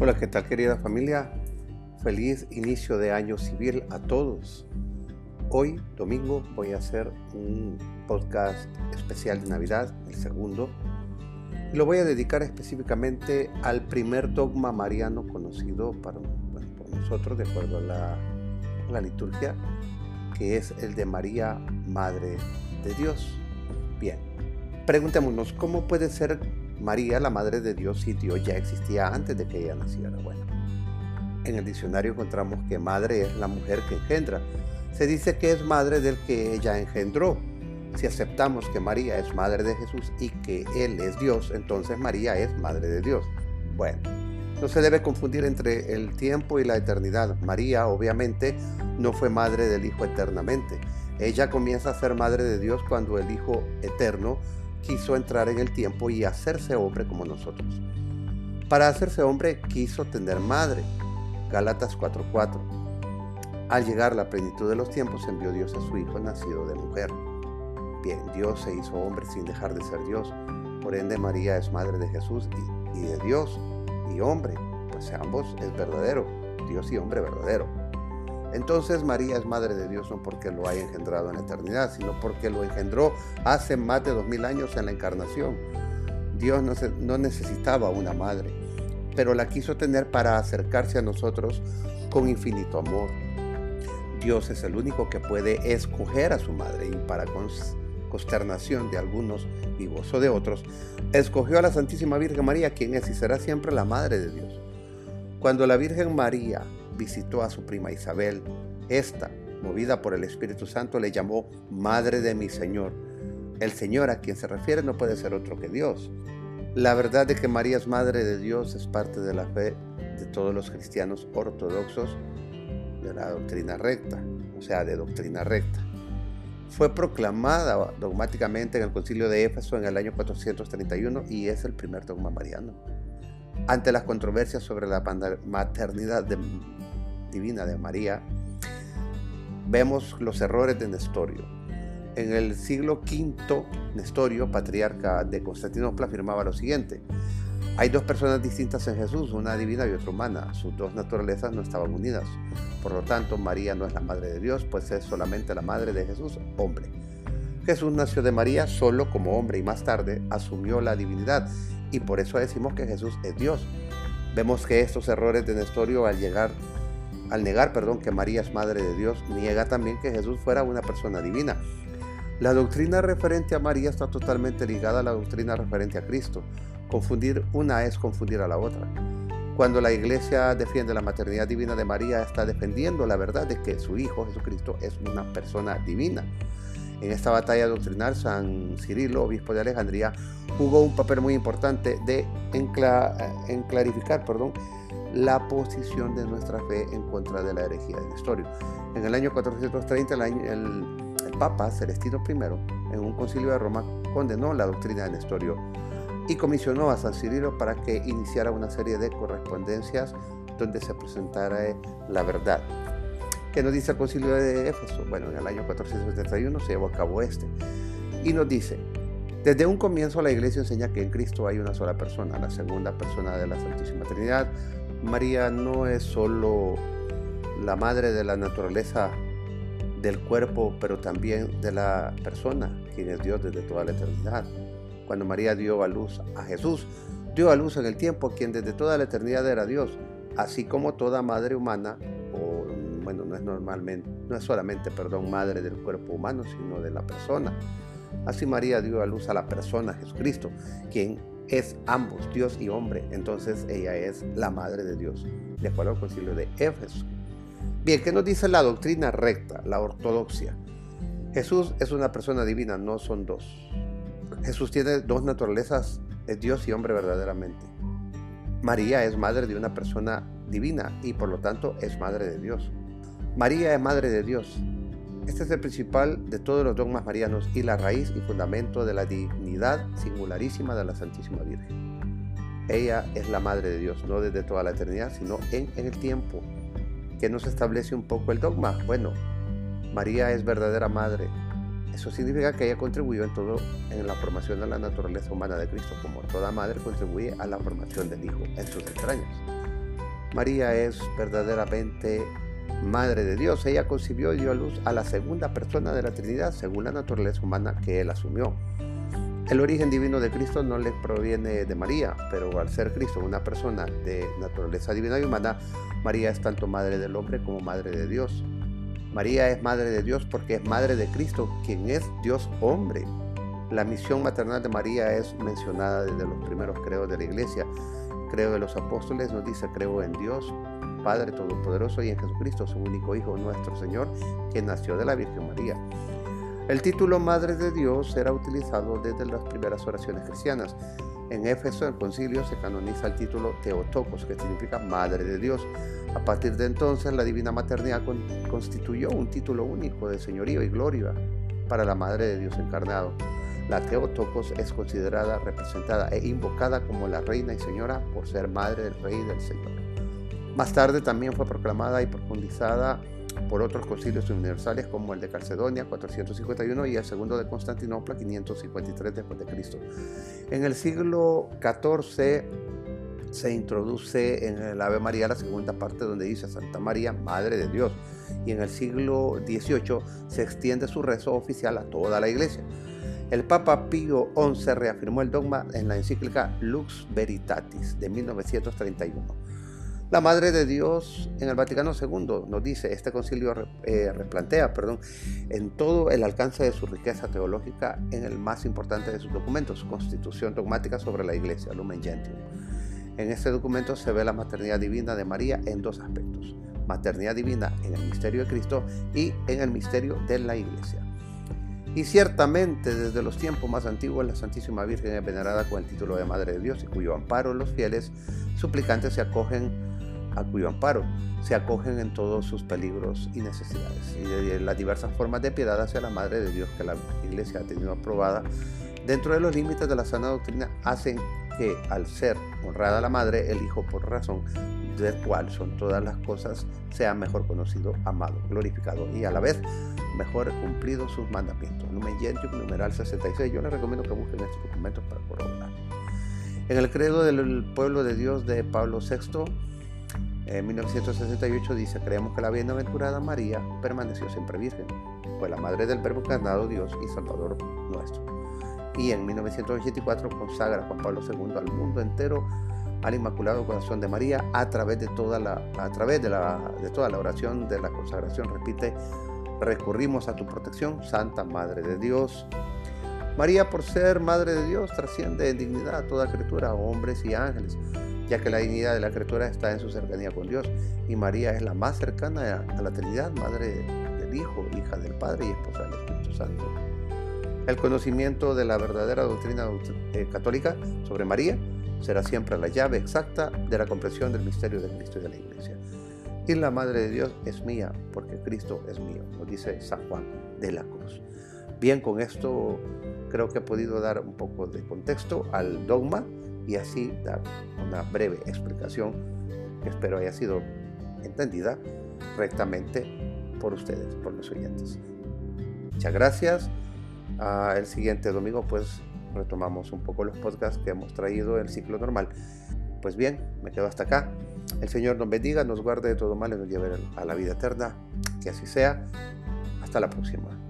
Hola, ¿qué tal querida familia? Feliz inicio de año civil a todos. Hoy, domingo, voy a hacer un podcast especial de Navidad, el segundo, y lo voy a dedicar específicamente al primer dogma mariano conocido para, por nosotros, de acuerdo a la, a la liturgia, que es el de María, Madre de Dios. Bien, preguntémonos, ¿cómo puede ser María, la Madre de Dios, si Dios ya existía antes de que ella naciera. Bueno, en el diccionario encontramos que madre es la mujer que engendra. Se dice que es madre del que ella engendró. Si aceptamos que María es madre de Jesús y que Él es Dios, entonces María es madre de Dios. Bueno, no se debe confundir entre el tiempo y la eternidad. María, obviamente, no fue madre del Hijo eternamente. Ella comienza a ser madre de Dios cuando el Hijo eterno quiso entrar en el tiempo y hacerse hombre como nosotros. Para hacerse hombre quiso tener madre. Gálatas 4:4. Al llegar la plenitud de los tiempos envió Dios a su Hijo nacido de mujer. Bien, Dios se hizo hombre sin dejar de ser Dios. Por ende María es madre de Jesús y, y de Dios y hombre. Pues ambos es verdadero, Dios y hombre verdadero. Entonces María es madre de Dios no porque lo haya engendrado en la eternidad, sino porque lo engendró hace más de dos mil años en la encarnación. Dios no, necesitaba una madre, pero la quiso tener para acercarse a nosotros con infinito amor. Dios es el único que puede escoger a su madre y para consternación de algunos y gozo de otros, escogió a la Santísima Virgen María, quien es y será siempre la Madre de Dios. Cuando la Virgen María visitó a su prima Isabel. Esta, movida por el Espíritu Santo, le llamó Madre de mi Señor. El Señor a quien se refiere no puede ser otro que Dios. La verdad de que María es Madre de Dios es parte de la fe de todos los cristianos ortodoxos de la doctrina recta, o sea, de doctrina recta. Fue proclamada dogmáticamente en el concilio de Éfeso en el año 431 y es el primer dogma mariano. Ante las controversias sobre la maternidad de divina de María, vemos los errores de Nestorio. En el siglo V, Nestorio, patriarca de Constantinopla, afirmaba lo siguiente. Hay dos personas distintas en Jesús, una divina y otra humana. Sus dos naturalezas no estaban unidas. Por lo tanto, María no es la madre de Dios, pues es solamente la madre de Jesús, hombre. Jesús nació de María solo como hombre y más tarde asumió la divinidad y por eso decimos que Jesús es Dios. Vemos que estos errores de Nestorio al llegar al negar, perdón, que María es madre de Dios, niega también que Jesús fuera una persona divina. La doctrina referente a María está totalmente ligada a la doctrina referente a Cristo. Confundir una es confundir a la otra. Cuando la iglesia defiende la maternidad divina de María, está defendiendo la verdad de que su Hijo Jesucristo es una persona divina. En esta batalla doctrinal, San Cirilo, obispo de Alejandría, jugó un papel muy importante de, en, clarificar perdón, la posición de nuestra fe en contra de la herejía de Nestorio. En el año 430, el, Papa Celestino I, en un concilio de Roma, condenó la doctrina de Nestorio y comisionó a San Cirilo para que iniciara una serie de correspondencias donde se presentara la verdad. ¿Qué nos dice el concilio de Éfeso? Bueno, en el año 471 se llevó a cabo este. Y nos dice, desde un comienzo la iglesia enseña que en Cristo hay una sola persona, la segunda persona de la Santísima Trinidad, María no es solo la madre de la naturaleza del cuerpo, pero también de la persona, quien es Dios desde toda la eternidad. Cuando María dio a luz a Jesús, dio a luz en el tiempo quien desde toda la eternidad era Dios, así como toda madre humana, o bueno, no es normalmente, no es solamente, perdón, madre del cuerpo humano, sino de la persona. Así María dio a luz a la persona, Jesucristo, quien es ambos, Dios y hombre. Entonces ella es la madre de Dios, de acuerdo al concilio de Éfeso. Bien, ¿qué nos dice la doctrina recta, la ortodoxia? Jesús es una persona divina, no son dos. Jesús tiene dos naturalezas, es Dios y hombre verdaderamente. María es madre de una persona divina y por lo tanto es madre de Dios. María es madre de Dios, este es el principal de todos los dogmas marianos y la raíz y fundamento de la dignidad singularísima de la Santísima Virgen. Ella es la Madre de Dios, no desde toda la eternidad, sino en, el tiempo. ¿Qué nos establece un poco el dogma? Bueno, María es verdadera Madre. Eso significa que ella contribuyó en todo en la formación de la naturaleza humana de Cristo, como toda madre contribuye a la formación del Hijo en sus entrañas. María es verdaderamente Madre de Dios. Ella concibió y dio a luz a la segunda persona de la Trinidad según la naturaleza humana que él asumió. El origen divino de Cristo no le proviene de María, pero al ser Cristo una persona de naturaleza divina y humana, María es tanto madre del hombre como madre de Dios. María es madre de Dios porque es madre de Cristo, quien es Dios hombre. La misión maternal de María es mencionada desde los primeros creos de la iglesia. Creo de los apóstoles nos dice, creo en Dios, Padre Todopoderoso y en Jesucristo, su único Hijo, nuestro Señor, que nació de la Virgen María. El título Madre de Dios era utilizado desde las primeras oraciones cristianas. En Éfeso, el concilio se canoniza el título Teotocos, que significa Madre de Dios. A partir de entonces, la divina maternidad constituyó un título único de señorío y gloria para la Madre de Dios encarnado. La Teotocos es considerada, representada e invocada como la reina y señora por ser madre del rey y del Señor. Más tarde también fue proclamada y profundizada por otros concilios universales como el de Calcedonia 451 y el segundo de Constantinopla 553 después de Cristo. En el siglo XIV se introduce en el Ave María la segunda parte donde dice Santa María, Madre de Dios, y en el siglo XVIII se extiende su rezo oficial a toda la iglesia. El Papa Pío XI reafirmó el dogma en la encíclica Lux Veritatis de 1931 la Madre de Dios en el Vaticano II nos dice, este concilio eh, replantea, perdón, en todo el alcance de su riqueza teológica en el más importante de sus documentos, Constitución Dogmática sobre la Iglesia, Lumen Gentium. En este documento se ve la maternidad divina de María en dos aspectos, maternidad divina en el misterio de Cristo y en el misterio de la Iglesia. Y ciertamente desde los tiempos más antiguos la Santísima Virgen es venerada con el título de Madre de Dios y cuyo amparo los fieles suplicantes se acogen a cuyo amparo se acogen en todos sus peligros y necesidades, y las diversas formas de piedad hacia la Madre de Dios que la Iglesia ha tenido aprobada dentro de los límites de la sana doctrina hacen que al ser honrada la Madre, el Hijo por razón del cual son todas las cosas, sea mejor conocido, amado, glorificado y a la vez mejor cumplido sus mandamientos. Lumen Gentium, numeral 66. Yo les recomiendo que busquen estos documentos para corroborar. En el credo del pueblo de Dios de Pablo VI, en 1968 dice, creemos que la bienaventurada María permaneció siempre virgen, fue la madre del verbo encarnado Dios y Salvador nuestro. Y en 1984 consagra Juan Pablo II al mundo entero al Inmaculado Corazón de María a través de toda la, a través de, la, de toda la oración de la consagración. Repite, recurrimos a tu protección, Santa Madre de Dios. María, por ser Madre de Dios, trasciende en dignidad a toda criatura, hombres y ángeles ya que la dignidad de la criatura está en su cercanía con Dios y María es la más cercana a la Trinidad, madre del Hijo, hija del Padre y esposa del Espíritu Santo. El conocimiento de la verdadera doctrina eh, católica sobre María será siempre la llave exacta de la comprensión del misterio de Cristo y de la Iglesia. Y la Madre de Dios es mía, porque Cristo es mío, nos dice San Juan de la Cruz. Bien, con esto creo que he podido dar un poco de contexto al dogma y así dar una breve explicación que espero haya sido entendida rectamente por ustedes, por los oyentes. Muchas gracias. Ah, el siguiente domingo pues retomamos un poco los podcasts que hemos traído el ciclo normal. Pues bien, me quedo hasta acá. El Señor nos bendiga, nos guarde de todo mal y nos lleve a la vida eterna. Que así sea. Hasta la próxima.